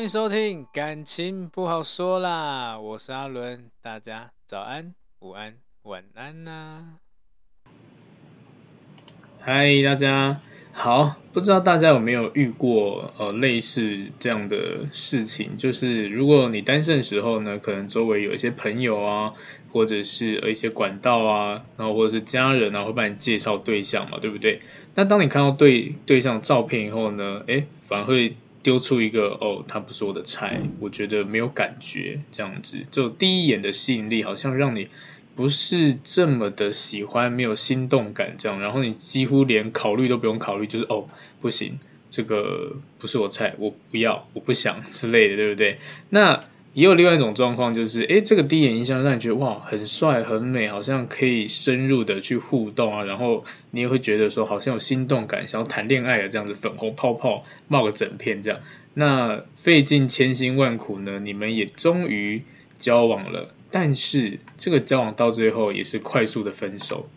欢迎收听，感情不好说啦，我是阿伦，大家早安、午安、晚安呐、嗨，大家好，不知道大家有没有遇过呃类似这样的事情？就是如果你单身的时候呢，可能周围有一些朋友啊，或者是一些管道啊，然后或者是家人啊，会帮你介绍对象嘛，对不对？那当你看到对对象照片以后呢，诶，反而会。丢出一个哦，他不是我的菜，我觉得没有感觉，这样子就第一眼的吸引力好像让你不是这么的喜欢，没有心动感这样，然后你几乎连考虑都不用考虑，就是哦，不行，这个不是我菜，我不要，我不想之类的，对不对？那。也有另外一种状况，就是诶，这个第一眼印象让你觉得哇，很帅很美，好像可以深入的去互动啊，然后你也会觉得说好像有心动感，想要谈恋爱的这样子，粉红泡泡冒个整片这样。那费尽千辛万苦呢，你们也终于交往了，但是这个交往到最后也是快速的分手。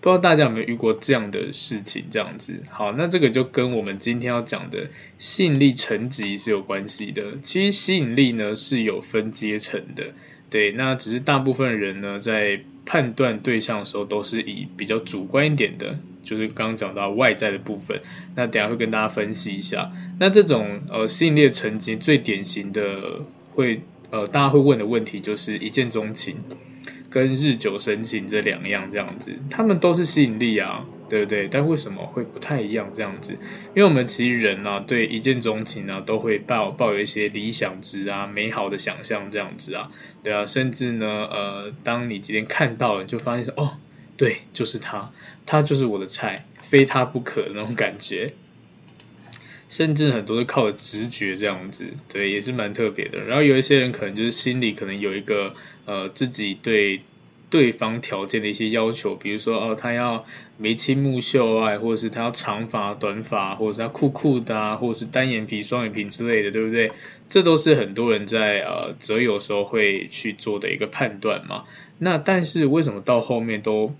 不知道大家有没有遇过这样的事情？这样子，好，那这个就跟我们今天要讲的吸引力层级是有关系的。其实吸引力呢是有分阶层的，对，那只是大部分人呢在判断对象的时候都是以比较主观一点的，就是刚刚讲到外在的部分。那等下会跟大家分析一下。那这种呃吸引力层级最典型的会呃大家会问的问题就是一见钟情。跟日久生情这两样这样子，他们都是吸引力啊，对不对？但为什么会不太一样这样子？因为我们其实人啊，对一见钟情啊，都会抱抱有一些理想值啊、美好的想象这样子啊，对啊，甚至呢，呃，当你今天看到了，就发现说，哦，对，就是他，他就是我的菜，非他不可那种感觉。甚至很多是靠直觉这样子，对，也是蛮特别的。然后有一些人可能就是心里可能有一个呃自己对对方条件的一些要求，比如说哦，他要眉清目秀啊，或者是他要长发短发，或者是他酷酷的啊，或者是单眼皮双眼皮之类的，对不对？这都是很多人在呃择友时候会去做的一个判断嘛。那但是为什么到后面都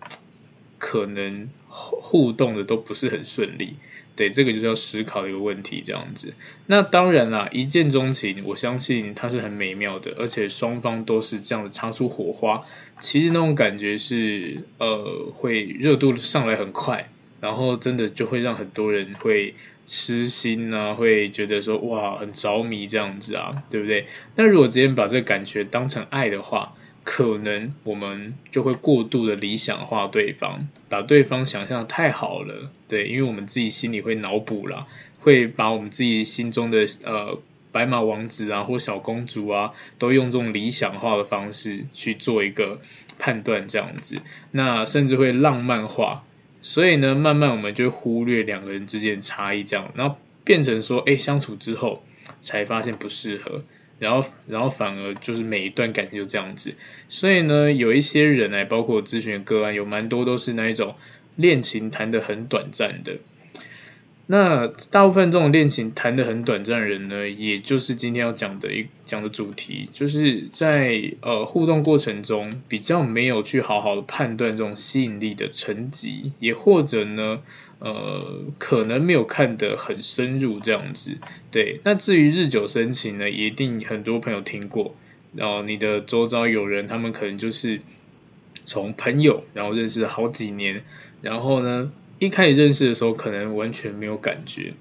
可能互动的都不是很顺利？对，这个就是要思考的一个问题，这样子。那当然啦，一见钟情，我相信它是很美妙的，而且双方都是这样子擦出火花。其实那种感觉是，呃，会热度上来很快，然后真的就会让很多人会痴心啊，会觉得说哇，很着迷这样子啊，对不对？那如果直接把这个感觉当成爱的话，可能我们就会过度的理想化对方，把对方想象的太好了，对，因为我们自己心里会脑补啦，会把我们自己心中的呃白马王子啊或小公主啊，都用这种理想化的方式去做一个判断，这样子，那甚至会浪漫化，所以呢，慢慢我们就忽略两个人之间的差异，这样，然后变成说，哎，相处之后才发现不适合。然后，然后反而就是每一段感情就这样子，所以呢，有一些人哎，包括咨询个案，有蛮多都是那一种恋情谈得很短暂的。那大部分这种恋情谈得很短暂的人呢，也就是今天要讲的一讲的主题，就是在呃互动过程中比较没有去好好的判断这种吸引力的层级，也或者呢，呃，可能没有看得很深入这样子。对，那至于日久生情呢，一定很多朋友听过，然后你的周遭有人，他们可能就是从朋友，然后认识好几年，然后呢，一开始认识的时候可能完全没有感觉，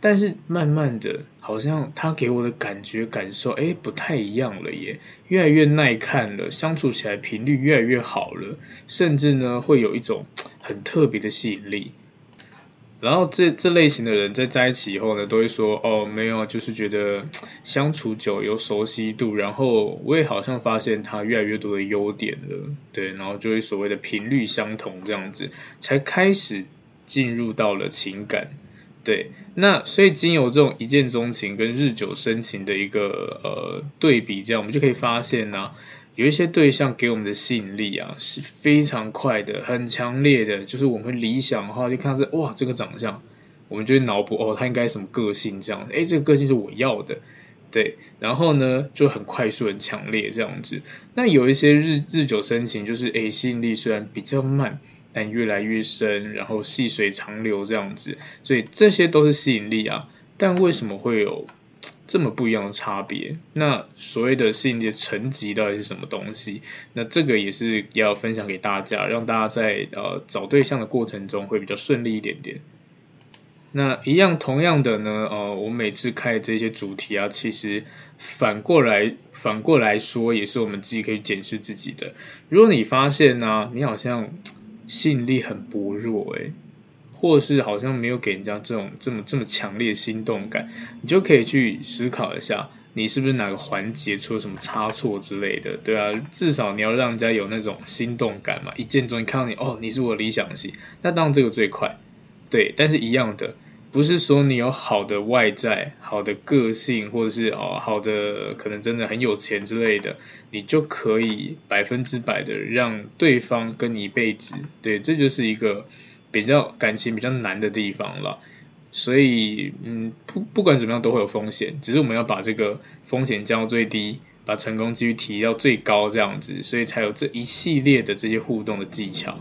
但是慢慢的，好像他给我的感觉感受，哎，不太一样了耶，越来越耐看了，相处起来频率越来越好了，甚至呢，会有一种 很特别的吸引力。然后这这类型的人在在一起以后呢，都会说哦，没有，就是觉得 相处久有熟悉度，然后我也好像发现他越来越多的优点了，对，然后就会所谓的频率相同这样子，才开始进入到了情感，对，那所以经由这种一见钟情跟日久生情的一个呃对比，这样我们就可以发现呢、有一些对象给我们的吸引力啊是非常快的，很强烈的。就是我们理想的话，就看到这哇，这个长相，我们就会脑补哦，他应该什么个性这样。诶，这个个性是我要的，对。然后呢，就很快速、很强烈这样子。那有一些日日久生情，就是诶，吸引力虽然比较慢，但越来越深，然后细水长流这样子。所以这些都是吸引力啊。但为什么会有？这么不一样的差别，那所谓的吸引力的层级到底是什么东西？那这个也是要分享给大家，让大家在呃找对象的过程中会比较顺利一点点。那一样同样的呢，呃，我每次开这些主题啊，其实反过来反过来说，也是我们自己可以检视自己的。如果你发现呢，你好像吸引力很薄弱，诶。或是好像没有给人家这种这么这么强烈的心动感，你就可以去思考一下，你是不是哪个环节出了什么差错之类的，对啊，至少你要让人家有那种心动感嘛，一见钟情看到你，哦，你是我理想型，那当然这个最快，对，但是一样的，不是说你有好的外在、好的个性，或者是哦好的可能真的很有钱之类的，你就可以百分之百的让对方跟你一辈子，对，这就是一个。比较感情比较难的地方了，所以嗯，不不管怎么样都会有风险，只是我们要把这个风险降到最低，把成功几率提到最高，这样子，所以才有这一系列的这些互动的技巧。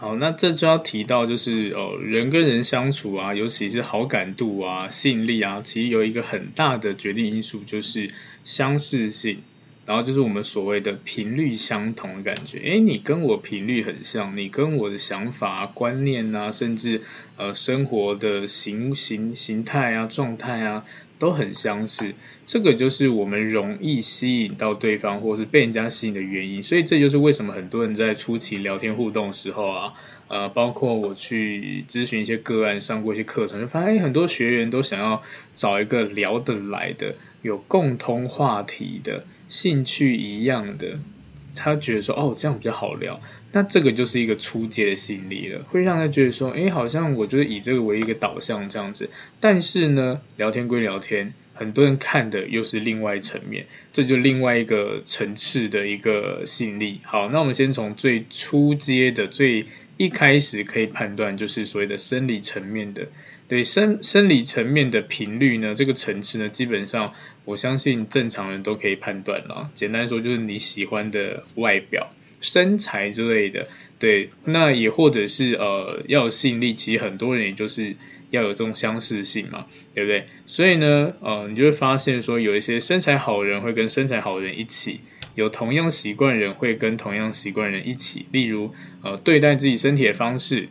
好，那这就要提到就是哦，人跟人相处啊，尤其是好感度啊、吸引力啊，其实有一个很大的决定因素就是相似性。然后就是我们所谓的频率相同的感觉，诶，你跟我频率很像，你跟我的想法、观念啊，甚至呃生活的形形形态啊、状态啊，都很相似。这个就是我们容易吸引到对方，或是被人家吸引的原因。所以这就是为什么很多人在初期聊天互动的时候啊，呃，包括我去咨询一些个案，上过一些课程，就发现很多学员都想要找一个聊得来的。有共通话题的兴趣一样的，他觉得说哦，这样比较好聊，那这个就是一个初阶的吸引力了，会让他觉得说，诶，好像我就是以这个为一个导向这样子。但是呢，聊天归聊天，很多人看的又是另外一层面，这就另外一个层次的一个吸引力。好，那我们先从最初阶的、最一开始可以判断，就是所谓的生理层面的。对生生理层面的频率呢，这个层次呢，基本上我相信正常人都可以判断了。简单说，就是你喜欢的外表、身材之类的。对，那也或者是呃，要有吸引力，其实很多人也就是要有这种相似性嘛，对不对？所以呢，呃，你就会发现说，有一些身材好人会跟身材好人一起，有同样习惯人会跟同样习惯人一起。例如，呃，对待自己身体的方式、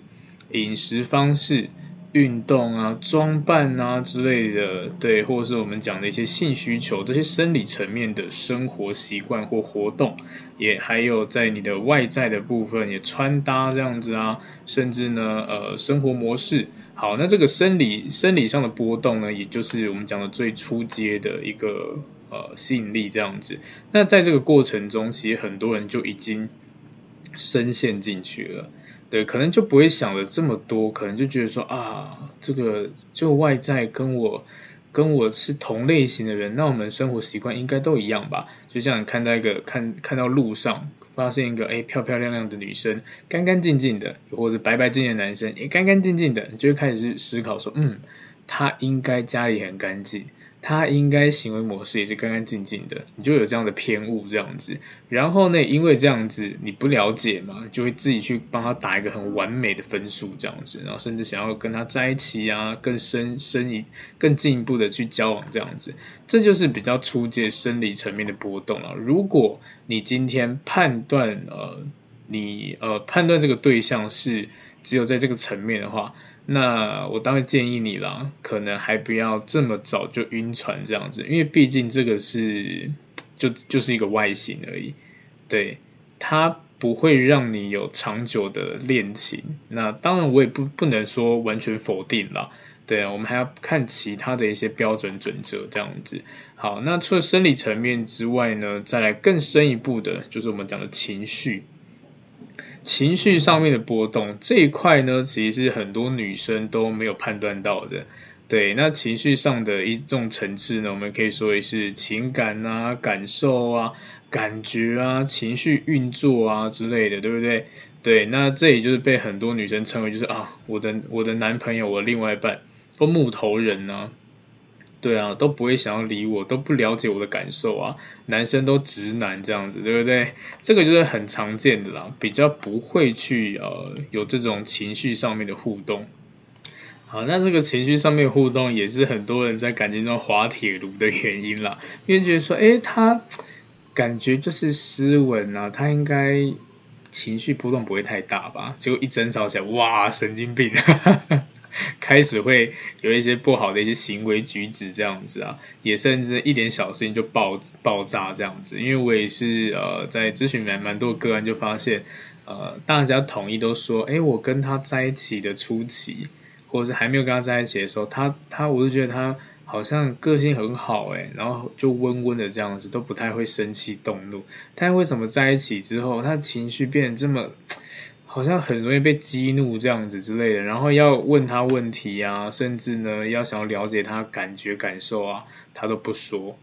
饮食方式。运动啊、装扮啊之类的，对，或者是我们讲的一些性需求，这些生理层面的生活习惯或活动，也还有在你的外在的部分，也穿搭这样子啊，甚至呢，呃，生活模式。好，那这个生理生理上的波动呢，也就是我们讲的最初阶的一个呃吸引力这样子。那在这个过程中，其实很多人就已经深陷进去了。对，可能就不会想的这么多，可能就觉得说啊，这个就外在跟我跟我是同类型的人，那我们生活习惯应该都一样吧？就像你看到一个看看到路上发现一个哎漂漂亮亮的女生，干干净净的，或者白白净净的男生也干干净净的，你就会开始思考说，嗯，他应该家里很干净。他应该行为模式也是干干净净的，你就有这样的偏误这样子。然后呢，因为这样子你不了解嘛，就会自己去帮他打一个很完美的分数这样子，然后甚至想要跟他在一起啊，更深深一更进一步的去交往这样子，这就是比较初阶生理层面的波动了。如果你今天判断呃，你呃判断这个对象是只有在这个层面的话。那我当然建议你啦，可能还不要这么早就晕船这样子，因为毕竟这个是就就是一个外形而已，对，它不会让你有长久的恋情。那当然我也不不能说完全否定啦，对啊，我们还要看其他的一些标准准则这样子。好，那除了生理层面之外呢，再来更深一步的，就是我们讲的情绪。情绪上面的波动这一块呢，其实很多女生都没有判断到的。对，那情绪上的一种层次呢，我们可以说是情感啊、感受啊、感觉啊、情绪运作啊之类的，对不对？对，那这也就是被很多女生称为就是啊，我的我的男朋友，我另外一半，或木头人呢、对啊，都不会想要理我，都不了解我的感受啊。男生都直男这样子，对不对？这个就是很常见的啦，比较不会去呃有这种情绪上面的互动。好，那这个情绪上面互动也是很多人在感情中滑铁卢的原因啦，因为觉得说，诶，他感觉就是斯文啊，他应该情绪波动不会太大吧？结果一争吵起来，哇，神经病！开始会有一些不好的一些行为举止这样子啊，也甚至一点小事情就爆爆炸这样子。因为我也是呃在咨询蛮蛮多个案，就发现呃大家统一都说，哎，我跟他在一起的初期，或者是还没有跟他在一起的时候，他他我就觉得他好像个性很好哎，然后就温温的这样子，都不太会生气动怒。但为什么在一起之后，他情绪变得这么？好像很容易被激怒这样子之类的，然后要问他问题啊，甚至呢要想要了解他感觉感受啊，他都不说。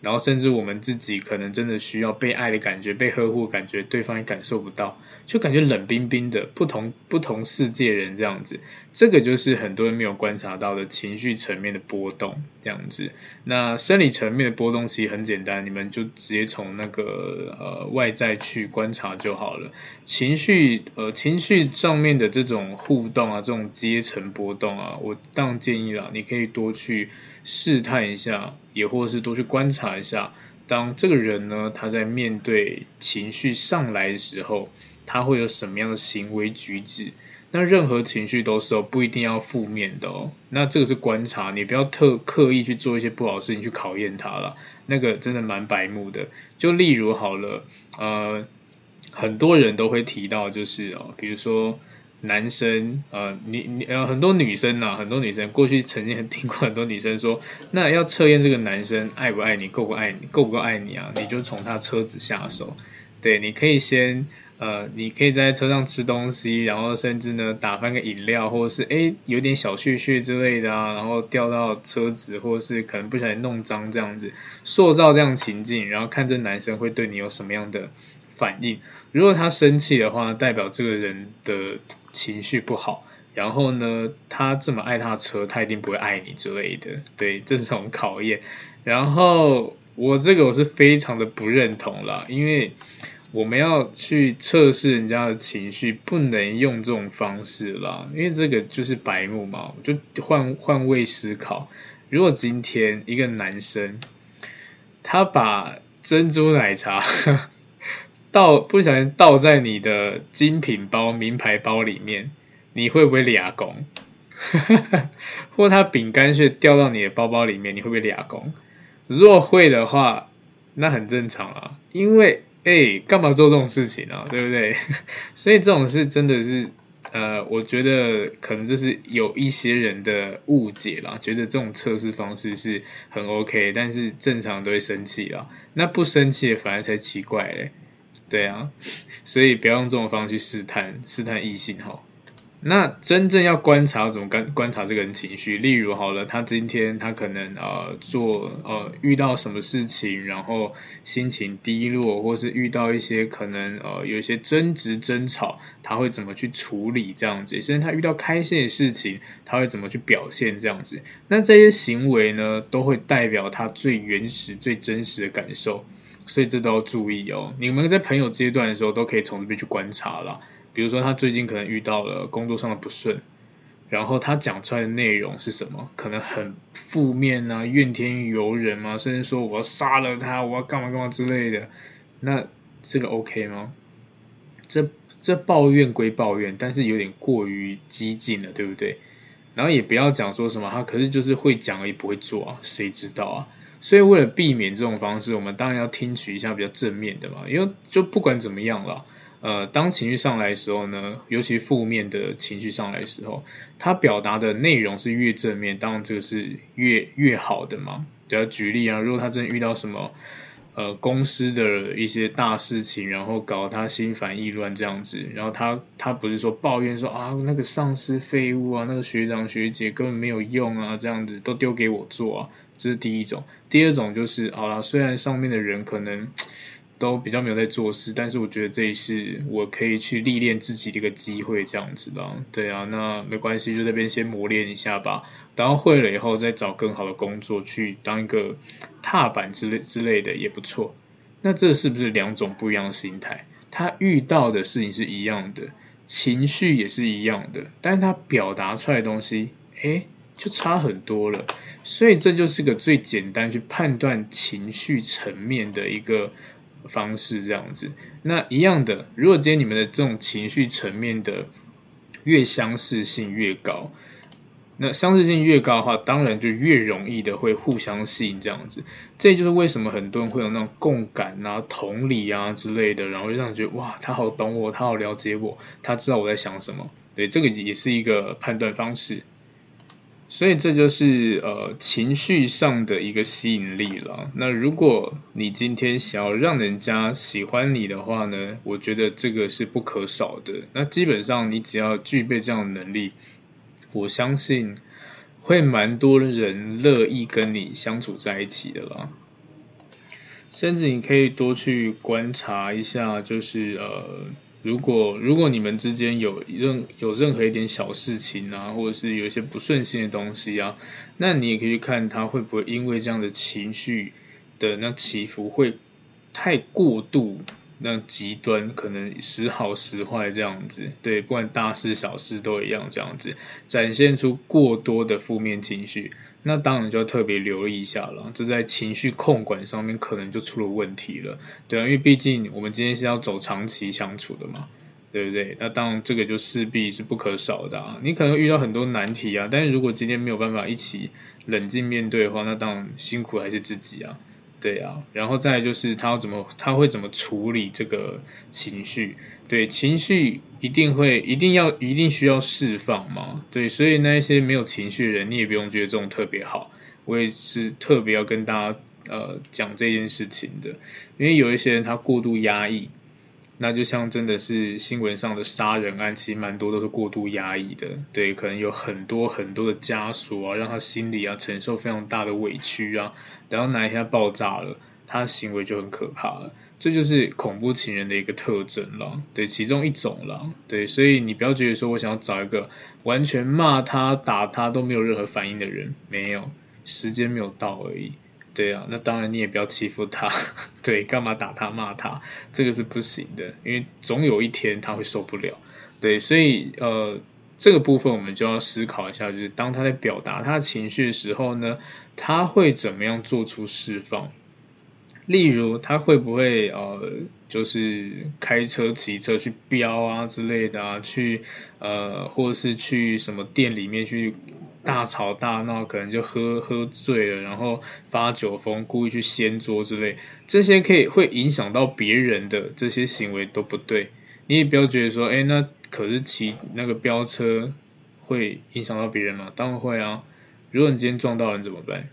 然后甚至我们自己可能真的需要被爱的感觉、被呵护的感觉，对方也感受不到，就感觉冷冰冰的，不同不同世界人这样子。这个就是很多人没有观察到的情绪层面的波动这样子。那生理层面的波动其实很简单，你们就直接从那个呃外在去观察就好了。情绪呃情绪上面的这种互动啊，这种阶层波动啊，我当然建议了，你可以多去。试探一下，也或是多去观察一下，当这个人呢，他在面对情绪上来的时候，他会有什么样的行为举止？那任何情绪都是哦，不一定要负面的哦。那这个是观察，你不要特刻意去做一些不好的事情去考验他了，那个真的蛮白目的。就例如好了，呃，很多人都会提到，就是哦，比如说。男生，呃，你你呃，很多女生呐、啊，很多女生过去曾经听过很多女生说，那要测验这个男生爱不爱你，够不爱你，够不够爱你啊？你就从他车子下手，对，你可以先，呃，你可以在车上吃东西，然后甚至呢打翻个饮料，或者是诶有点小屑屑之类的啊，然后掉到车子，或者是可能不小心弄脏这样子，塑造这样情境，然后看这男生会对你有什么样的反应。如果他生气的话，代表这个人的。情绪不好，然后呢，他这么爱他的车，他一定不会爱你之类的。对，这是种考验。然后我这个我是非常的不认同啦，因为我们要去测试人家的情绪，不能用这种方式啦，因为这个就是白目嘛。就换换位思考，如果今天一个男生，他把珍珠奶茶。倒不小心倒在你的精品包、名牌包里面，你会不会俩公？或他饼干屑掉到你的包包里面，你会不会俩公？如果会的话，那很正常啊，因为哎，干嘛做这种事情啊？对不对？所以这种事真的是，呃，我觉得可能这是有一些人的误解啦，觉得这种测试方式是很 OK，但是正常都会生气啦，那不生气反而才奇怪嘞。对啊，所以不要用这种方式去试探试探异性哈。那真正要观察怎么观观察这个人情绪，例如好了，他今天他可能呃做呃遇到什么事情，然后心情低落，或是遇到一些可能呃有一些争执争吵，他会怎么去处理这样子？甚至他遇到开心的事情，他会怎么去表现这样子？那这些行为呢，都会代表他最原始、最真实的感受，所以这都要注意哦。你们在朋友阶段的时候，都可以从这边去观察啦。比如说，他最近可能遇到了工作上的不顺，然后他讲出来的内容是什么？可能很负面啊，怨天尤人啊，甚至说我要杀了他，我要干嘛干嘛之类的。那这个 OK 吗？这这抱怨归抱怨，但是有点过于激进了，对不对？然后也不要讲说什么他可是就是会讲而已不会做啊，谁知道啊？所以为了避免这种方式，我们当然要听取一下比较正面的嘛，因为就不管怎么样了。呃，当情绪上来的时候呢，尤其负面的情绪上来的时候，他表达的内容是越正面，当然这个是越越好的嘛。只要举例啊，如果他真的遇到什么呃公司的一些大事情，然后搞得他心烦意乱这样子，然后他他不是说抱怨说啊那个上司废物啊，那个学长学姐根本没有用啊，这样子都丢给我做啊，这是第一种。第二种就是好啦，虽然上面的人可能。都比较没有在做事，但是我觉得这也是我可以去历练自己的一个机会，这样子的。对啊，那没关系，就这边先磨练一下吧。等会了以后，再找更好的工作去当一个踏板之类之类的也不错。那这是不是两种不一样的心态？他遇到的事情是一样的，情绪也是一样的，但是他表达出来的东西，诶，就差很多了。所以这就是个最简单去判断情绪层面的一个。方式这样子，那一样的，如果今天你们的这种情绪层面的越相似性越高，那相似性越高的话，当然就越容易的会互相吸引这样子。这就是为什么很多人会有那种共感啊、同理啊之类的，然后就让人觉得哇，他好懂我，他好了解我，他知道我在想什么。对，这个也是一个判断方式。所以这就是呃情绪上的一个吸引力了。那如果你今天想要让人家喜欢你的话呢，我觉得这个是不可少的。那基本上你只要具备这样的能力，我相信会蛮多人乐意跟你相处在一起的啦。甚至你可以多去观察一下，就是呃。如果如果你们之间有任有任何一点小事情啊，或者是有一些不顺心的东西啊，那你也可以去看他会不会因为这样的情绪的那起伏会太过度。那极端可能时好时坏这样子，对，不管大事小事都一样这样子，展现出过多的负面情绪，那当然就要特别留意一下了。这在情绪控管上面可能就出了问题了，对啊，因为毕竟我们今天是要走长期相处的嘛，对不对？那当然这个就势必是不可少的啊。你可能遇到很多难题啊，但是如果今天没有办法一起冷静面对的话，那当然辛苦还是自己啊。对啊，然后再就是他要怎么，他会怎么处理这个情绪？对，情绪一定会，一定要，一定需要释放嘛？对，所以那一些没有情绪的人，你也不用觉得这种特别好。我也是特别要跟大家呃讲这件事情的，因为有一些人他过度压抑。那就像真的是新闻上的杀人案，其实蛮多都是过度压抑的，对，可能有很多很多的枷锁啊，让他心里啊承受非常大的委屈啊，然后哪一天爆炸了，他的行为就很可怕了，这就是恐怖情人的一个特征了，对，其中一种了，对，所以你不要觉得说我想要找一个完全骂他打他都没有任何反应的人，没有，时间没有到而已。对啊，那当然你也不要欺负他，对，干嘛打他骂他，这个是不行的，因为总有一天他会受不了，对，所以呃，这个部分我们就要思考一下，就是当他在表达他的情绪的时候呢，他会怎么样做出释放？例如他会不会呃，就是开车、骑车去飙啊之类的啊，去呃，或者是去什么店里面去。大吵大闹，可能就喝喝醉了，然后发酒疯，故意去掀桌之类，这些可以会影响到别人的这些行为都不对。你也不要觉得说，哎，那可是骑那个飙车会影响到别人吗？当然会啊。如果你今天撞到人怎么办？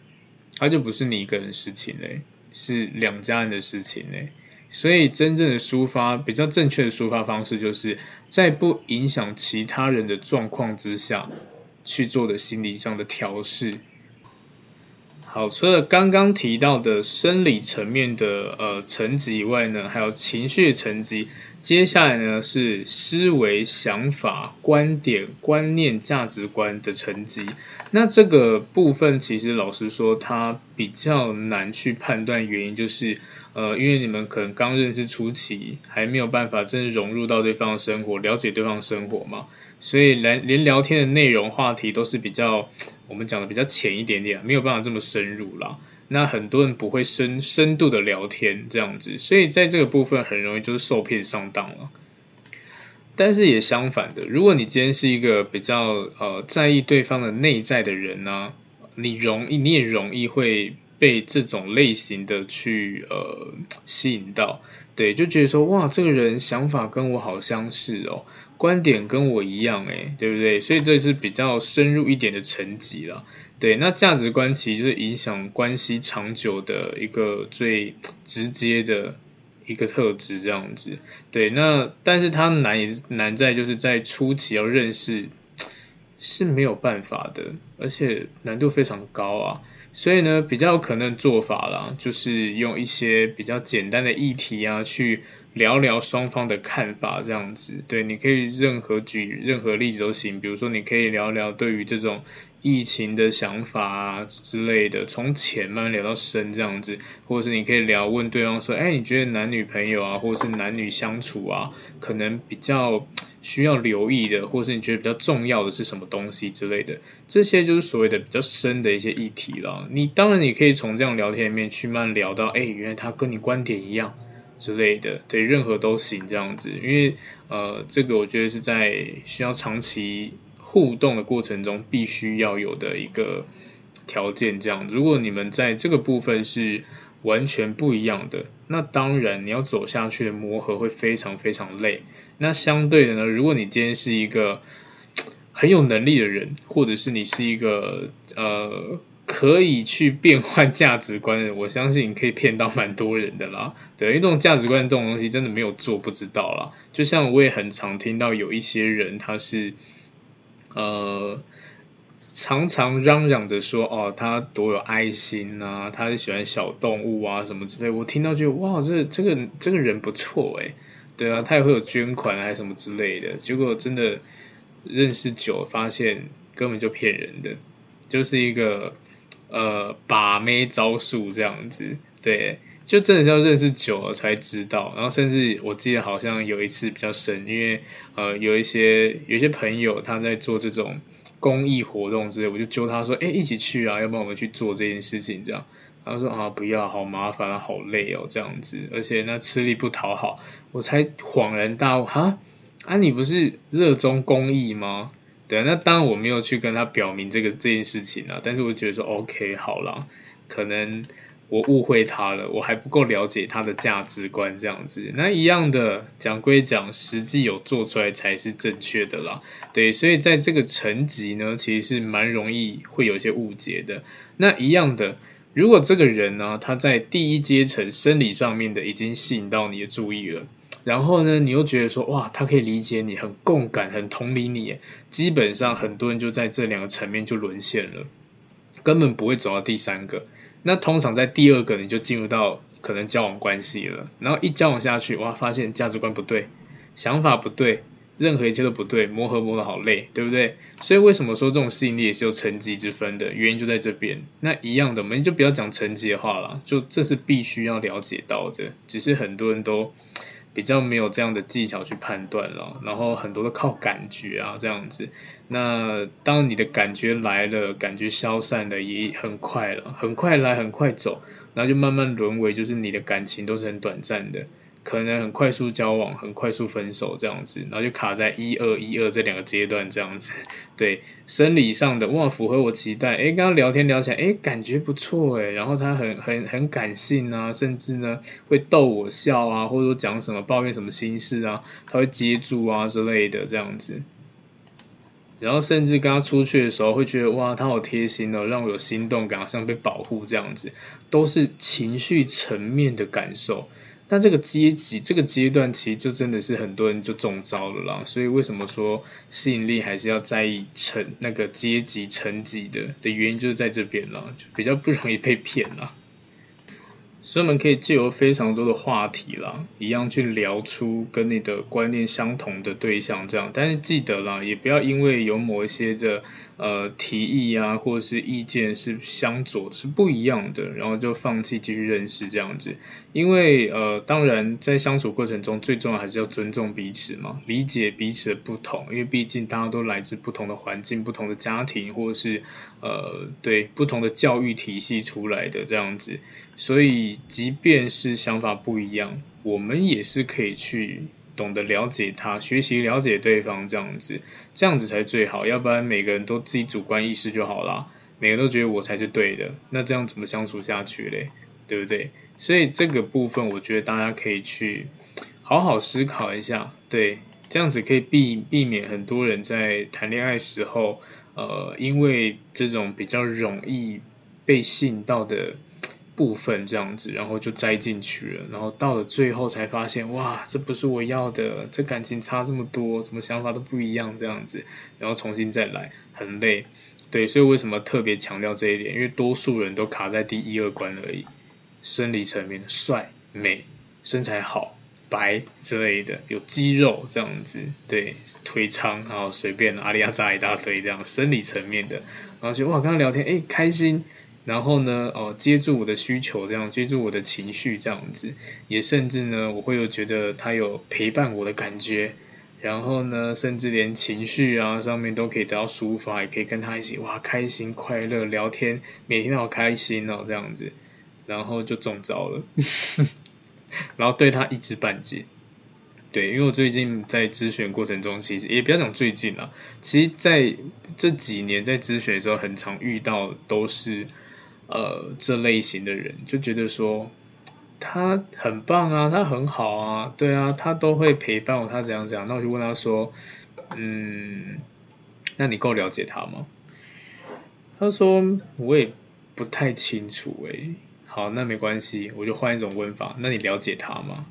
他就不是你一个人的事情嘞，是两家人的事情嘞。所以真正的抒发，比较正确的抒发方式，就是在不影响其他人的状况之下去做的心理上的调试。好，除了刚刚提到的生理层面的呃层级以外呢，还有情绪层级。接下来呢是思维、想法、观点、观念、价值观的层级。那这个部分其实老实说，它比较难去判断，原因就是呃，因为你们可能刚认识初期，还没有办法真的融入到对方的生活，了解对方的生活嘛，所以连连聊天的内容、话题都是比较我们讲的比较浅一点点，没有办法这么深入啦。那很多人不会深深度的聊天这样子，所以在这个部分很容易就是受骗上当了。但是也相反的，如果你今天是一个比较呃在意对方的内在的人呢、你容易你也容易会被这种类型的去呃吸引到，对，就觉得说哇，这个人想法跟我好相似哦，观点跟我一样诶，对不对？所以这是比较深入一点的层级了。对，那价值观其实就是影响关系长久的一个最直接的一个特质，这样子。对，那但是它难也难在就是在初期要认识是没有办法的，而且难度非常高啊。所以呢，比较可能做法啦，就是用一些比较简单的议题啊，去聊聊双方的看法，这样子。对，你可以任何举任何例子都行，比如说你可以聊聊对于这种。疫情的想法啊之类的，从浅慢慢聊到深这样子，或者是你可以聊问对方说，哎，你觉得男女朋友啊，或者是男女相处啊，可能比较需要留意的，或者是你觉得比较重要的是什么东西之类的，这些就是所谓的比较深的一些议题了。你当然你可以从这样聊天里面去慢慢聊到，哎，原来他跟你观点一样之类的，对，任何都行这样子，因为呃，这个我觉得是在需要长期。互动的过程中必须要有的一个条件，这样。如果你们在这个部分是完全不一样的，那当然你要走下去的磨合会非常非常累。那相对的呢，如果你今天是一个 很有能力的人，或者是你是一个呃可以去变换价值观的，我相信可以骗到蛮多人的啦。对，因为这种价值观这种东西真的没有做不知道啦。就像我也很常听到有一些人他是。呃，常常嚷嚷着说哦，他多有爱心啊，他是喜欢小动物啊，什么之类。我听到就哇，这这个这个人不错诶，对啊，他也会有捐款还是什么之类的。结果真的认识久，发现根本就骗人的，就是一个呃把妹招数这样子，对。就真的是要认识久了才知道，然后甚至我记得好像有一次比较深，因为呃有一些有一些朋友他在做这种公益活动之类，我就揪他说，哎，一起去啊，要不然我们去做这件事情这样。他说啊不要，好麻烦，好累哦这样子，而且那吃力不讨好，我才恍然大悟哈，啊你不是热衷公益吗？对，那当然我没有去跟他表明这个这件事情啊，但是我觉得说 OK 好啦，可能。我误会他了，我还不够了解他的价值观，这样子。那一样的讲归讲，实际有做出来才是正确的啦。对，所以在这个层级呢，其实是蛮容易会有一些误解的。那一样的，如果这个人呢，他在第一阶层生理上面的已经吸引到你的注意了，然后呢，你又觉得说，哇，他可以理解你，很共感，很同理你，基本上很多人就在这两个层面就沦陷了，根本不会走到第三个。那通常在第二个你就进入到可能交往关系了，然后一交往下去，哇，发现价值观不对，想法不对，任何一切都不对，磨合磨得好累，对不对？所以为什么说这种吸引力也是有层级之分的？原因就在这边。那一样的，我们就不要讲层级的话了，就这是必须要了解到的，只是很多人都。比较没有这样的技巧去判断了，然后很多都靠感觉啊这样子。那当你的感觉来了，感觉消散的，也很快了，很快来，很快走，然后就慢慢沦为就是你的感情都是很短暂的。可能很快速交往，很快速分手这样子，然后就卡在一二一二这两个阶段这样子。对，生理上的哇，符合我期待。诶，刚刚聊天聊起来，诶，感觉不错诶。然后他很很很感性啊，甚至呢会逗我笑啊，或者说讲什么抱怨什么心事啊，他会接住啊之类的这样子。然后甚至跟他出去的时候，会觉得哇，他好贴心哦，让我有心动感，好像被保护这样子，都是情绪层面的感受。但这个阶级这个阶段，其实就真的是很多人就中招了啦。所以为什么说吸引力还是要在意成那个阶级层级的的原因，就是在这边啦，就比较不容易被骗啦。所以我们可以借由非常多的话题啦，一样去聊出跟你的观念相同的对象，这样。但是记得啦，也不要因为有某一些的呃提议啊，或者是意见是相左的，是不一样的，然后就放弃继续认识这样子。因为呃，当然在相处过程中，最重要还是要尊重彼此嘛，理解彼此的不同。因为毕竟大家都来自不同的环境、不同的家庭，或者是呃对不同的教育体系出来的这样子，所以。即便是想法不一样，我们也是可以去懂得了解他，学习了解对方，这样子，这样子才最好。要不然每个人都自己主观意识就好啦，每个人都觉得我才是对的，那这样怎么相处下去嘞？对不对？所以这个部分，我觉得大家可以去好好思考一下，对，这样子可以避避免很多人在谈恋爱时候，呃，因为这种比较容易被吸引到的。部分这样子，然后就栽进去了，然后到了最后才发现，哇，这不是我要的，这感情差这么多，怎么想法都不一样这样子，然后重新再来，很累。对，所以为什么特别强调这一点？因为多数人都卡在第一二关而已，生理层面帅、美、身材好、白之类的，有肌肉这样子，对，腿长，然后随便阿里亚扎一大堆这样，生理层面的，然后就哇，跟他聊天，哎，开心。然后呢，哦，接住我的需求，这样接住我的情绪，这样子，也甚至呢，我会有觉得他有陪伴我的感觉。然后呢，甚至连情绪啊上面都可以得到抒发，也可以跟他一起哇，开心快乐聊天，每天都好开心哦，这样子，然后就中招了，然后对他一知半解。对，因为我最近在咨询过程中，其实也不要讲最近啊，其实在这几年在咨询的时候，很常遇到都是。呃，这类型的人就觉得说他很棒啊，他很好啊，对啊，他都会陪伴我，他怎样怎样。那我就问他说，嗯，那你够了解他吗？他说我也不太清楚诶。好，那没关系，我就换一种问法，那你了解他吗？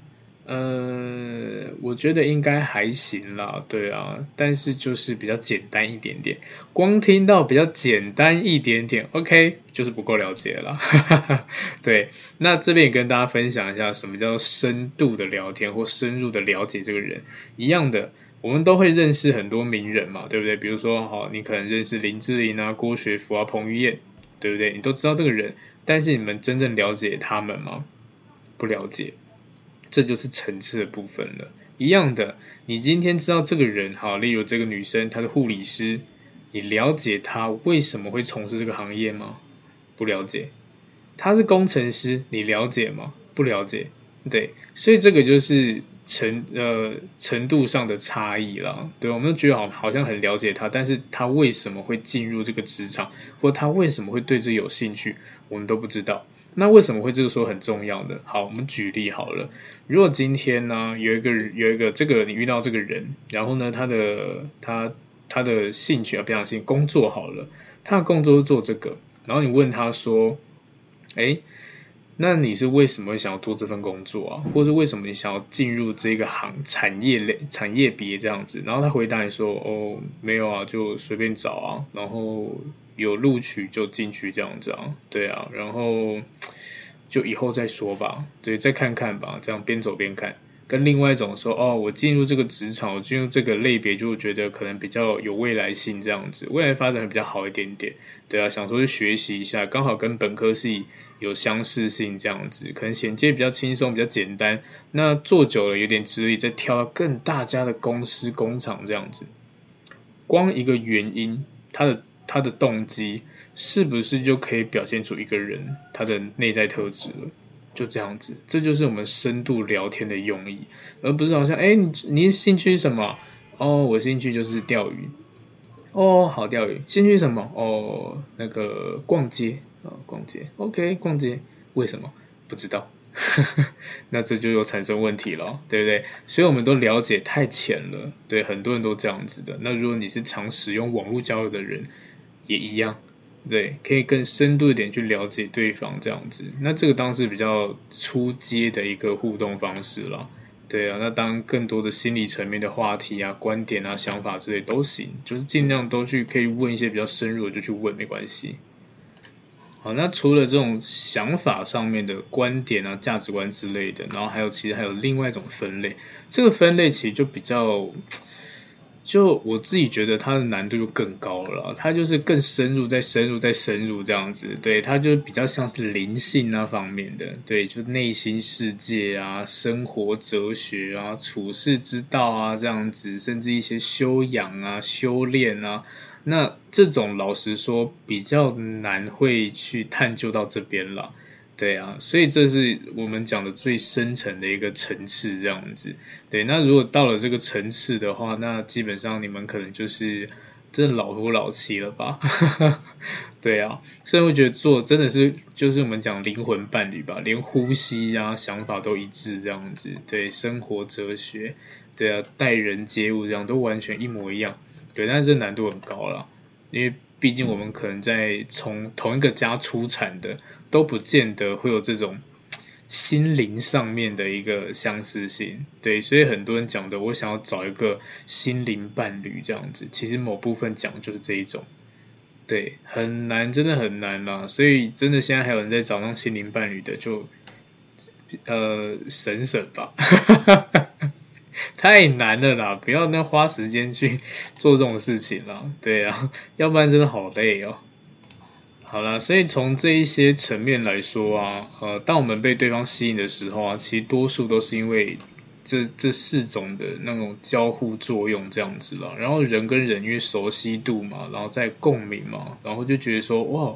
呃，我觉得应该还行啦，对啊，但是就是比较简单一点点。光听到比较简单一点点，OK，就是不够了解了。对，那这边也跟大家分享一下，什么叫深度的聊天或深入的了解这个人。一样的，我们都会认识很多名人嘛，对不对？比如说，好，你可能认识林志玲啊、郭学福啊、彭于晏，对不对？你都知道这个人，但是你们真正了解他们吗？不了解。这就是层次的部分了。一样的，你今天知道这个人，哈，例如这个女生，她是护理师，你了解她为什么会从事这个行业吗？不了解。她是工程师，你了解吗？不了解。对，所以这个就是程呃程度上的差异了。对，我们都觉得好好像很了解她，但是她为什么会进入这个职场，或她为什么会对这有兴趣，我们都不知道。那为什么会这个说很重要呢？好，我们举例好了。如果今天呢，有一个有一个这个你遇到这个人，然后呢，他的他他的兴趣啊，比方说工作好了，他的工作是做这个，然后你问他说：“哎，那你是为什么会想要做这份工作啊？或者为什么你想要进入这个行产业类产业别这样子？”然后他回答你说：“哦，没有啊，就随便找啊。”然后。有录取就进去这样子啊，对啊，然后就以后再说吧，对，再看看吧，这样边走边看。跟另外一种说，哦，我进入这个职场，我进入这个类别，就觉得可能比较有未来性，这样子，未来发展会比较好一点点。对啊，想说去学习一下，刚好跟本科系有相似性，这样子，可能衔接比较轻松，比较简单。那做久了有点资历，再跳到更大家的公司工厂这样子，光一个原因，他的。他的动机是不是就可以表现出一个人他的内在特质了？就这样子，这就是我们深度聊天的用意，而不是好像哎，你你兴趣什么？哦，我兴趣就是钓鱼。哦，好钓鱼。兴趣什么？哦，那个逛街啊，逛街。OK，逛街。为什么？不知道。那这就有产生问题了，对不对？所以我们都了解太浅了，对，很多人都这样子的。那如果你是常使用网络交友的人，也一样，对，可以更深度一点去了解对方这样子。那这个当是比较初阶的一个互动方式了。对啊，那当更多的心理层面的话题啊、观点啊、想法之类都行，就是尽量都去可以问一些比较深入的就去问，没关系。好，那除了这种想法上面的观点啊、价值观之类的，然后还有其实还有另外一种分类，这个分类其实就比较。就我自己觉得它的难度就更高了，它就是更深入、再深入、再深入这样子。对，它就比较像是灵性那方面的，对，就内心世界啊、生活哲学啊、处世之道啊这样子，甚至一些修养啊、修炼啊，那这种老实说比较难会去探究到这边了。对啊，所以这是我们讲的最深层的一个层次，这样子。对，那如果到了这个层次的话，那基本上你们可能就是真的老夫老妻了吧？对啊，所以我觉得做真的是就是我们讲灵魂伴侣吧，连呼吸啊、想法都一致，这样子。对，生活哲学，对啊，待人接物这样都完全一模一样。对，但是这难度很高了，因为。毕竟我们可能在从同一个家出产的，都不见得会有这种心灵上面的一个相似性，对，所以很多人讲的，我想要找一个心灵伴侣这样子，其实某部分讲就是这一种，对，很难，真的很难啦，所以真的现在还有人在找那种心灵伴侣的，就呃省省吧。太难了啦！不要那花时间去做这种事情了，对啊，要不然真的好累哦。好啦，所以从这一些层面来说啊，呃，当我们被对方吸引的时候啊，其实多数都是因为这这四种的那种交互作用这样子了。然后人跟人因为熟悉度嘛，然后再共鸣嘛，然后就觉得说哇，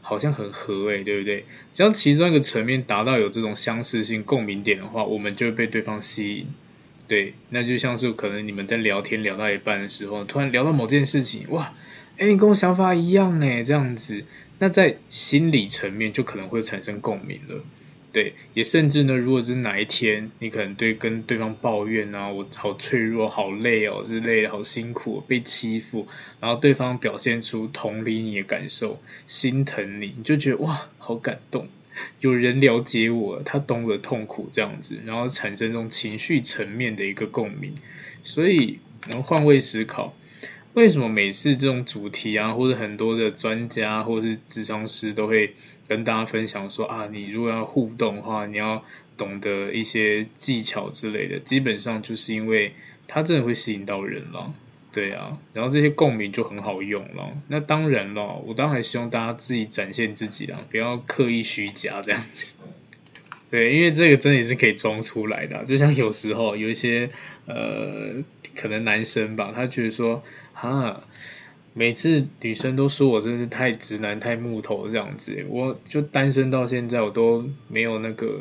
好像很合诶，对不对？只要其中一个层面达到有这种相似性共鸣点的话，我们就会被对方吸引。对，那就像是可能你们在聊天聊到一半的时候，突然聊到某件事情，哇，哎，你跟我想法一样哎，这样子，那在心理层面就可能会产生共鸣了。对，也甚至呢，如果是哪一天你可能对跟对方抱怨啊，我好脆弱、好累哦之类的，好辛苦，被欺负，然后对方表现出同理你的感受，心疼你，你就觉得哇，好感动。有人了解我，他懂我的痛苦，这样子，然后产生这种情绪层面的一个共鸣。所以，能换位思考，为什么每次这种主题啊，或者很多的专家或者是咨商师都会跟大家分享说啊，你如果要互动的话，你要懂得一些技巧之类的。基本上就是因为它真的会吸引到人了。对啊，然后这些共鸣就很好用了。那当然了，我当然希望大家自己展现自己啊，不要刻意虚假这样子。对，因为这个真的也是可以装出来的。就像有时候有一些呃，可能男生吧，他觉得说啊，每次女生都说我真是太直男、太木头这样子，我就单身到现在，我都没有那个。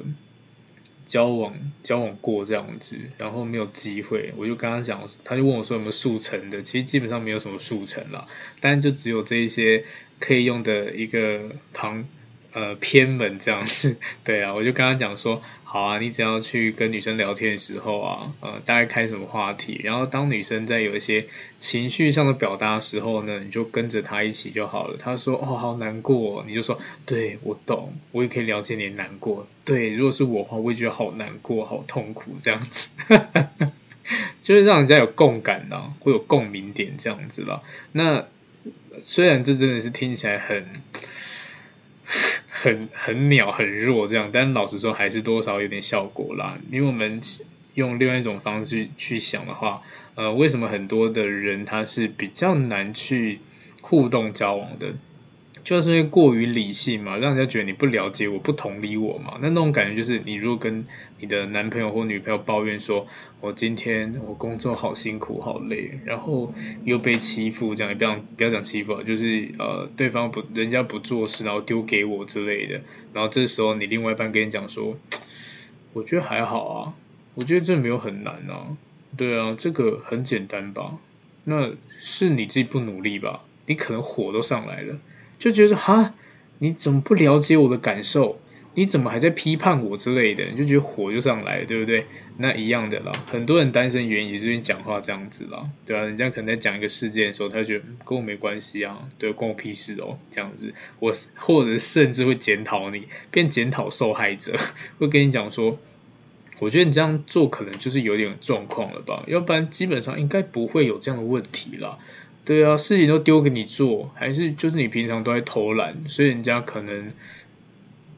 交往交往过这样子，然后没有机会，我就跟他讲，他就问我说有没有速成的，其实基本上没有什么速成啦，但就只有这一些可以用的一个旁。呃，偏门这样子，对啊，我就跟他讲说，好啊，你只要去跟女生聊天的时候啊，呃，大概开什么话题，然后当女生在有一些情绪上的表达的时候呢，你就跟着她一起就好了。他说，哦，好难过，你就说，对，我懂，我也可以了解你难过。对，如果是我的话，我也觉得好难过，好痛苦，这样子，就是让人家有共感啊，会有共鸣点这样子了。那虽然这真的是听起来很。很很鸟很弱这样，但老实说还是多少有点效果啦。因为我们用另外一种方式去想的话，呃，为什么很多的人他是比较难去互动交往的？就是因为过于理性嘛，让人家觉得你不了解我，不同理我嘛。那那种感觉就是，你如果跟你的男朋友或女朋友抱怨说，我今天我工作好辛苦好累，然后又被欺负，这样也不要不要讲欺负，就是呃对方不人家不做事，然后丢给我之类的。然后这时候你另外一半跟你讲说，我觉得还好啊，我觉得这没有很难啊，对啊，这个很简单吧？那是你自己不努力吧？你可能火都上来了。就觉得哈，你怎么不了解我的感受？你怎么还在批判我之类的？你就觉得火就上来了，对不对？那一样的啦，很多人单身原因也是因为讲话这样子啦，对啊，人家可能在讲一个事件的时候，他就觉得跟我没关系啊，对，关我屁事哦，这样子，我或者甚至会检讨你，变检讨受害者，会跟你讲说，我觉得你这样做可能就是有点状况了吧，要不然基本上应该不会有这样的问题啦。对啊，事情都丢给你做，还是就是你平常都在偷懒，所以人家可能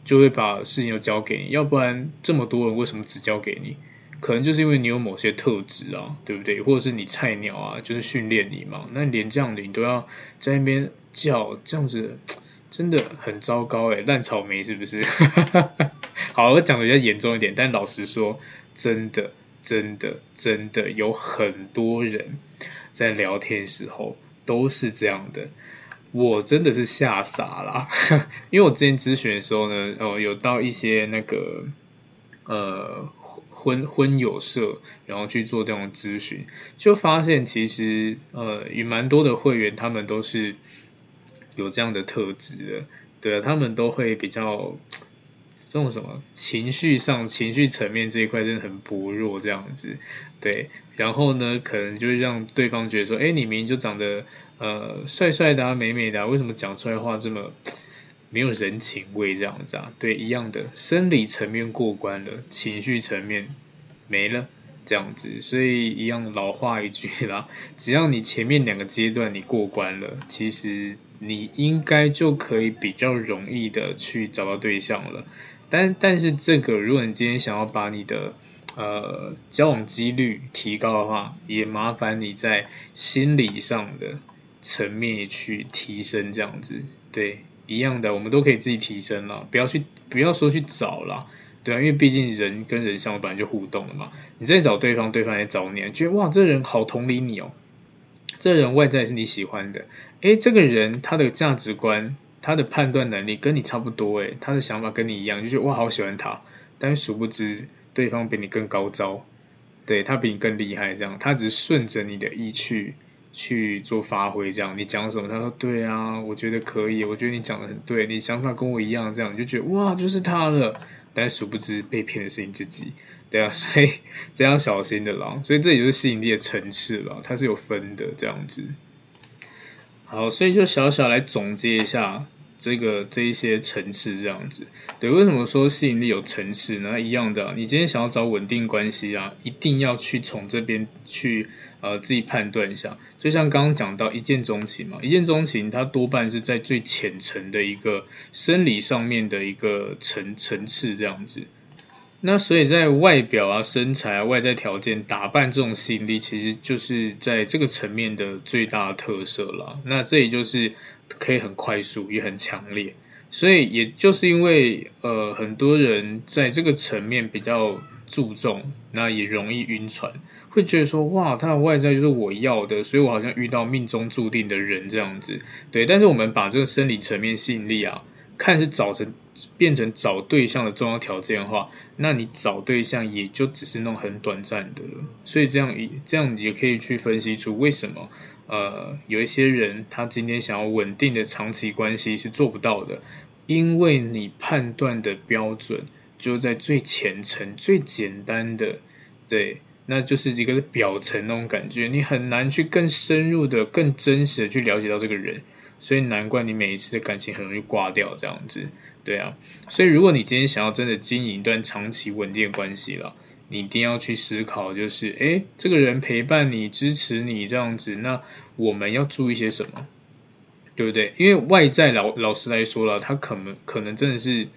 就会把事情都交给你，要不然这么多人为什么只交给你？可能就是因为你有某些特质啊，对不对？或者是你菜鸟啊，就是训练你嘛。那连这样的你都要在那边叫，这样子 真的很糟糕诶，烂草莓是不是？好，我讲的比较严重一点，但老实说，真的，真的，真的有很多人在聊天时候都是这样的，我真的是吓傻了。因为我之前咨询的时候呢，哦，有到一些那个呃。婚婚友社，然后去做这种咨询，就发现其实呃，有蛮多的会员，他们都是有这样的特质的，对，他们都会比较这种什么情绪上、情绪层面这一块真的很薄弱，这样子，对，然后呢，可能就会让对方觉得说，哎，你明明就长得呃帅帅的、美美的啊，为什么讲出来话这么？没有人情味这样子啊，对，一样的生理层面过关了，情绪层面没了这样子，所以一样老话一句啦，只要你前面两个阶段你过关了，其实你应该就可以比较容易的去找到对象了。但但是这个，如果你今天想要把你的呃交往几率提高的话，也麻烦你在心理上的层面去提升这样子，对。一样的，我们都可以自己提升了，不要去，不要说去找了，对啊，因为毕竟人跟人相本来就互动了嘛。你在找对方，对方也找你，觉得哇，这人好同理你哦，这人外在是你喜欢的，诶，这个人他的价值观、他的判断能力跟你差不多，诶，他的想法跟你一样，就觉得哇，好喜欢他。但殊不知，对方比你更高招，对，他比你更厉害，这样，他只是顺着你的意去。去做发挥，这样你讲什么？他说对啊，我觉得可以，我觉得你讲的很对，你想法跟我一样，这样你就觉得哇，就是他了。但殊不知被骗的是你自己，对啊，所以这样小心的啦。所以这也就是吸引力的层次了，它是有分的这样子。好，所以就小小来总结一下。这个这一些层次这样子，对，为什么说吸引力有层次呢？一样的，你今天想要找稳定关系啊，一定要去从这边去呃自己判断一下。就像刚刚讲到一见钟情嘛，一见钟情它多半是在最浅层的一个生理上面的一个层层次这样子。那所以在外表啊、身材啊、外在条件、打扮这种吸引力，其实就是在这个层面的最大特色啦。那这也就是。可以很快速，也很强烈，所以也就是因为呃，很多人在这个层面比较注重，那也容易晕船，会觉得说哇，他的外在就是我要的，所以我好像遇到命中注定的人这样子。对，但是我们把这个生理层面吸引力啊，看是找成变成找对象的重要条件的话，那你找对象也就只是那种很短暂的了。所以这样也这样也可以去分析出为什么。呃，有一些人他今天想要稳定的长期关系是做不到的，因为你判断的标准就在最浅层、最简单的，对，那就是一个表层那种感觉，你很难去更深入的、更真实的去了解到这个人，所以难怪你每一次的感情很容易挂掉这样子，对啊，所以如果你今天想要真的经营一段长期稳定的关系了。你一定要去思考，就是，诶，这个人陪伴你、支持你这样子，那我们要注意些什么，对不对？因为外在老老实来说了，他可能可能真的是。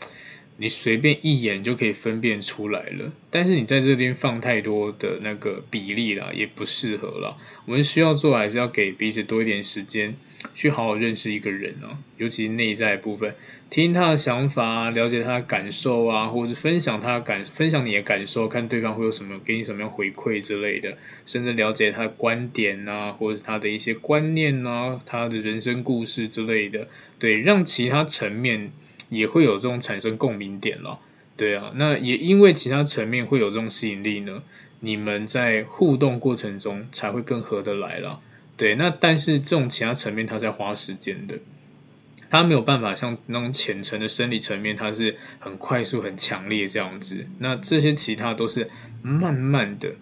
你随便一眼就可以分辨出来了，但是你在这边放太多的那个比例啦，也不适合了。我们需要做还是要给彼此多一点时间，去好好认识一个人啊，尤其是内在部分，听他的想法，了解他的感受啊，或者是分享他的感，分享你的感受，看对方会有什么，给你什么样回馈之类的，甚至了解他的观点啊，或者是他的一些观念啊，他的人生故事之类的，对，让其他层面。也会有这种产生共鸣点了，对啊，那也因为其他层面会有这种吸引力呢，你们在互动过程中才会更合得来了，对，那但是这种其他层面它在花时间的，它没有办法像那种浅层的生理层面，它是很快速、很强烈这样子。那这些其他都是慢慢的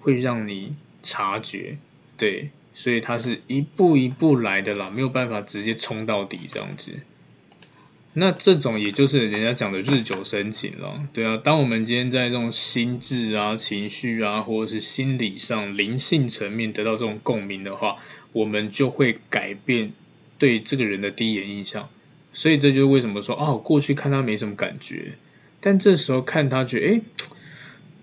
会让你察觉，对，所以它是一步一步来的啦，没有办法直接冲到底这样子。那这种也就是人家讲的日久生情了，对啊。当我们今天在这种心智啊、情绪啊，或者是心理上、灵性层面得到这种共鸣的话，我们就会改变对这个人的第一眼印象。所以这就是为什么说哦，过去看他没什么感觉，但这时候看他觉得哎，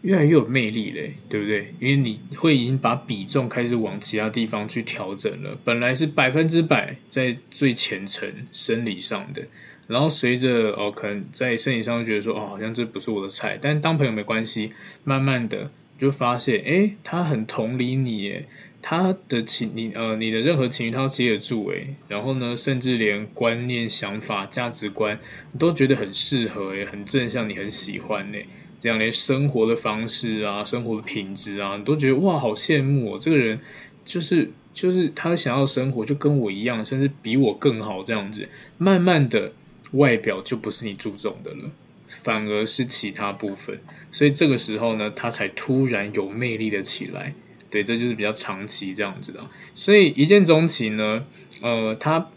越来越有魅力嘞，对不对？因为你会已经把比重开始往其他地方去调整了，本来是百分之百在最前层生理上的。然后随着哦，可能在生理上觉得说哦，好像这不是我的菜，但当朋友没关系。慢慢的就发现，哎，他很同理你，哎，他的情你呃，你的任何情绪他都接得住，哎。然后呢，甚至连观念、想法、价值观你都觉得很适合，哎，很正向，你很喜欢，哎。这样连生活的方式啊，生活的品质啊，你都觉得哇，好羡慕哦，这个人就是就是他想要生活就跟我一样，甚至比我更好这样子。慢慢的。外表就不是你注重的了，反而是其他部分，所以这个时候呢，他才突然有魅力的起来。对，这就是比较长期这样子的。所以一见钟情呢，呃，他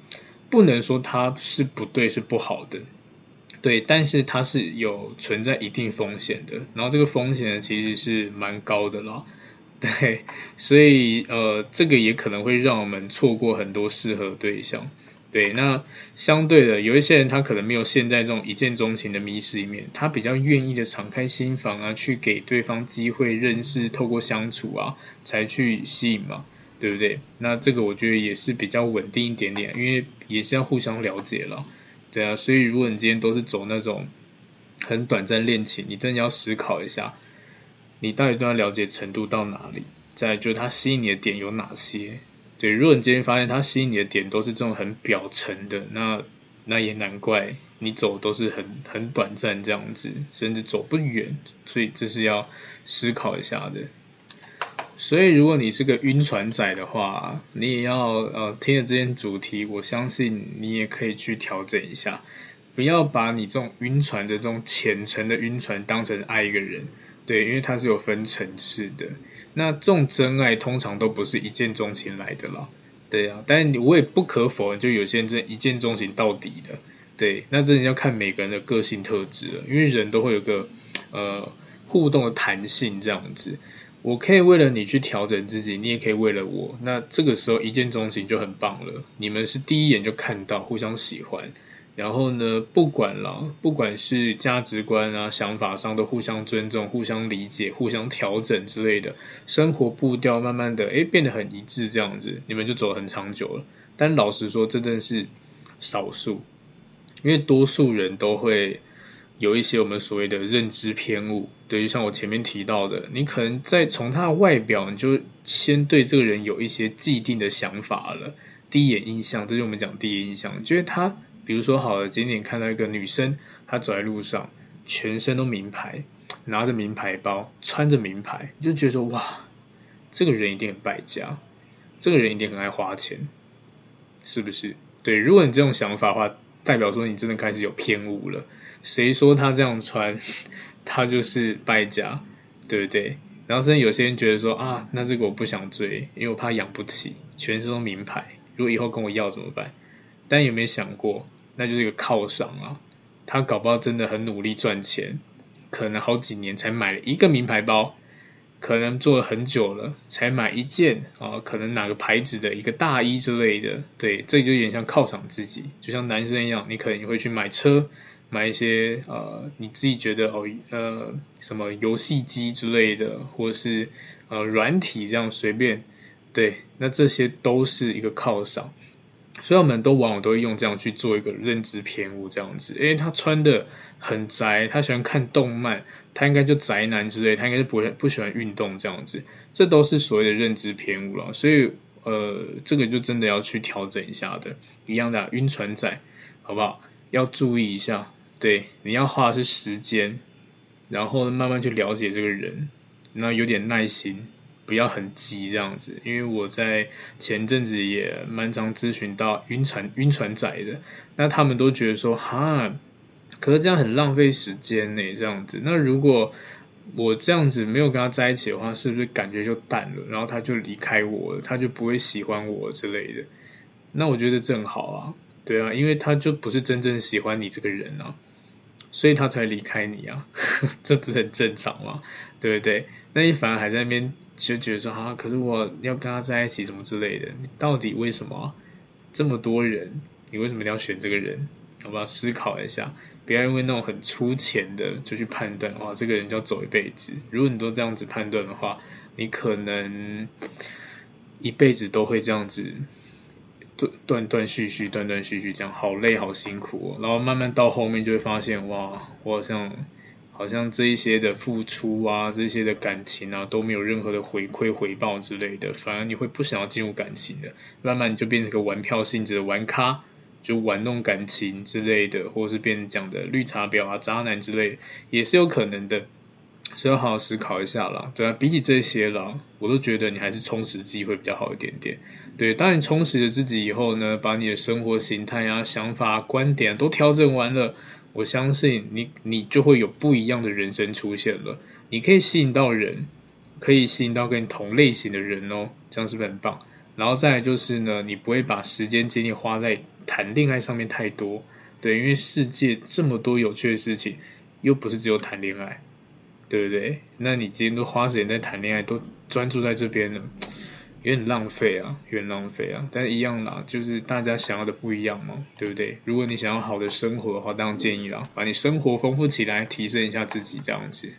不能说他是不对是不好的，对，但是它是有存在一定风险的。然后这个风险呢，其实是蛮高的啦。对，所以呃，这个也可能会让我们错过很多适合对象。对，那相对的，有一些人他可能没有陷在这种一见钟情的迷失里面，他比较愿意的敞开心房啊，去给对方机会认识，透过相处啊，才去吸引嘛，对不对？那这个我觉得也是比较稳定一点点，因为也是要互相了解了，对啊。所以如果你今天都是走那种很短暂恋情，你真的要思考一下，你到底对他了解程度到哪里？再就是他吸引你的点有哪些？对，如果你今天发现他吸引你的点都是这种很表层的，那那也难怪你走都是很很短暂这样子，甚至走不远。所以这是要思考一下的。所以如果你是个晕船仔的话，你也要呃听着这件主题，我相信你也可以去调整一下，不要把你这种晕船的这种浅层的晕船当成爱一个人。对，因为它是有分层次的。那这种真爱通常都不是一见钟情来的啦。对啊，但我也不可否认，就有些人真一见钟情到底的。对，那真的要看每个人的个性特质了。因为人都会有个呃互动的弹性这样子。我可以为了你去调整自己，你也可以为了我。那这个时候一见钟情就很棒了。你们是第一眼就看到，互相喜欢。然后呢，不管了，不管是价值观啊、想法上都互相尊重、互相理解、互相调整之类的，生活步调慢慢的诶变得很一致，这样子你们就走得很长久了。但老实说，这真的是少数，因为多数人都会有一些我们所谓的认知偏误。对，就像我前面提到的，你可能在从他的外表，你就先对这个人有一些既定的想法了。第一眼印象，这就是我们讲第一印象，觉得他。比如说，好了，今天看到一个女生，她走在路上，全身都名牌，拿着名牌包，穿着名牌，就觉得说哇，这个人一定很败家，这个人一定很爱花钱，是不是？对，如果你这种想法的话，代表说你真的开始有偏误了。谁说他这样穿，他就是败家，对不对？然后甚至有些人觉得说啊，那这个我不想追，因为我怕养不起，全身都名牌，如果以后跟我要怎么办？但有没有想过？那就是一个犒赏啊，他搞不好真的很努力赚钱，可能好几年才买了一个名牌包，可能做了很久了才买一件啊，可能哪个牌子的一个大衣之类的，对，这就有点像犒赏自己，就像男生一样，你可能会去买车，买一些呃你自己觉得哦呃什么游戏机之类的，或者是呃软体这样随便，对，那这些都是一个犒赏。所以我们都往往都会用这样去做一个认知偏误，这样子，因为，他穿的很宅，他喜欢看动漫，他应该就宅男之类，他应该是不会不喜欢运动这样子，这都是所谓的认知偏误了。所以，呃，这个就真的要去调整一下的，一样的，晕船仔，好不好？要注意一下，对，你要花的是时间，然后慢慢去了解这个人，然后有点耐心，不要很急这样子，因为我在前阵子也蛮常咨询到晕船晕船仔的，那他们都觉得说哈，可是这样很浪费时间呢，这样子。那如果我这样子没有跟他在一起的话，是不是感觉就淡了？然后他就离开我了，他就不会喜欢我之类的。那我觉得正好啊，对啊，因为他就不是真正喜欢你这个人啊，所以他才离开你啊，这不是很正常吗？对不对？那你反而还在那边。就觉得说啊，可是我要跟他在一起，什么之类的。你到底为什么这么多人？你为什么要选这个人？好不好？思考一下，不要因为那种很粗浅的就去判断，哇，这个人就要走一辈子。如果你都这样子判断的话，你可能一辈子都会这样子断断断续续、断断续续这样，好累，好辛苦。然后慢慢到后面就会发现，哇，我好像。好像这一些的付出啊，这些的感情啊，都没有任何的回馈回报之类的，反而你会不想要进入感情的，慢慢你就变成个玩票性质的玩咖，就玩弄感情之类的，或者是变讲的绿茶婊啊、渣男之类，也是有可能的，所以要好好思考一下啦。对啊，比起这些啦，我都觉得你还是充实自己会比较好一点点。对，当你充实了自己以后呢，把你的生活形态啊、想法、观点都调整完了。我相信你，你就会有不一样的人生出现了。你可以吸引到人，可以吸引到跟你同类型的人哦，这样是不是很棒？然后再来就是呢，你不会把时间精力花在谈恋爱上面太多，对，因为世界这么多有趣的事情，又不是只有谈恋爱，对不对？那你今天都花时间在谈恋爱，都专注在这边了。有点浪费啊，有点浪费啊，但是一样啦，就是大家想要的不一样嘛，对不对？如果你想要好的生活的话，当然建议啦，把你生活丰富起来，提升一下自己这样子。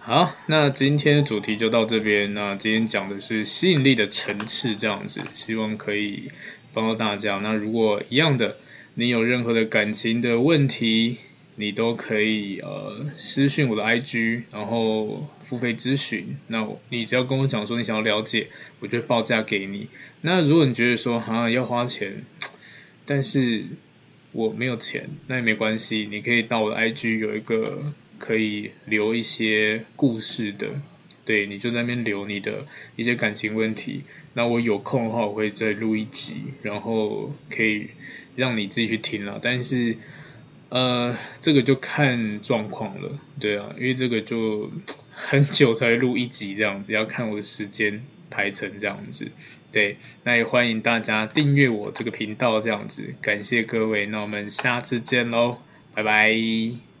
好，那今天的主题就到这边。那今天讲的是吸引力的层次这样子，希望可以帮到大家。那如果一样的，你有任何的感情的问题，你都可以呃私讯我的 IG，然后付费咨询。那你只要跟我讲说你想要了解，我就报价给你。那如果你觉得说好像要花钱，但是我没有钱，那也没关系，你可以到我的 IG 有一个可以留一些故事的，对，你就在那边留你的一些感情问题。那我有空的话，我会再录一集，然后可以让你自己去听了。但是。呃，这个就看状况了，对啊，因为这个就很久才录一集这样子，要看我的时间排成这样子，对，那也欢迎大家订阅我这个频道这样子，感谢各位，那我们下次见喽，拜拜。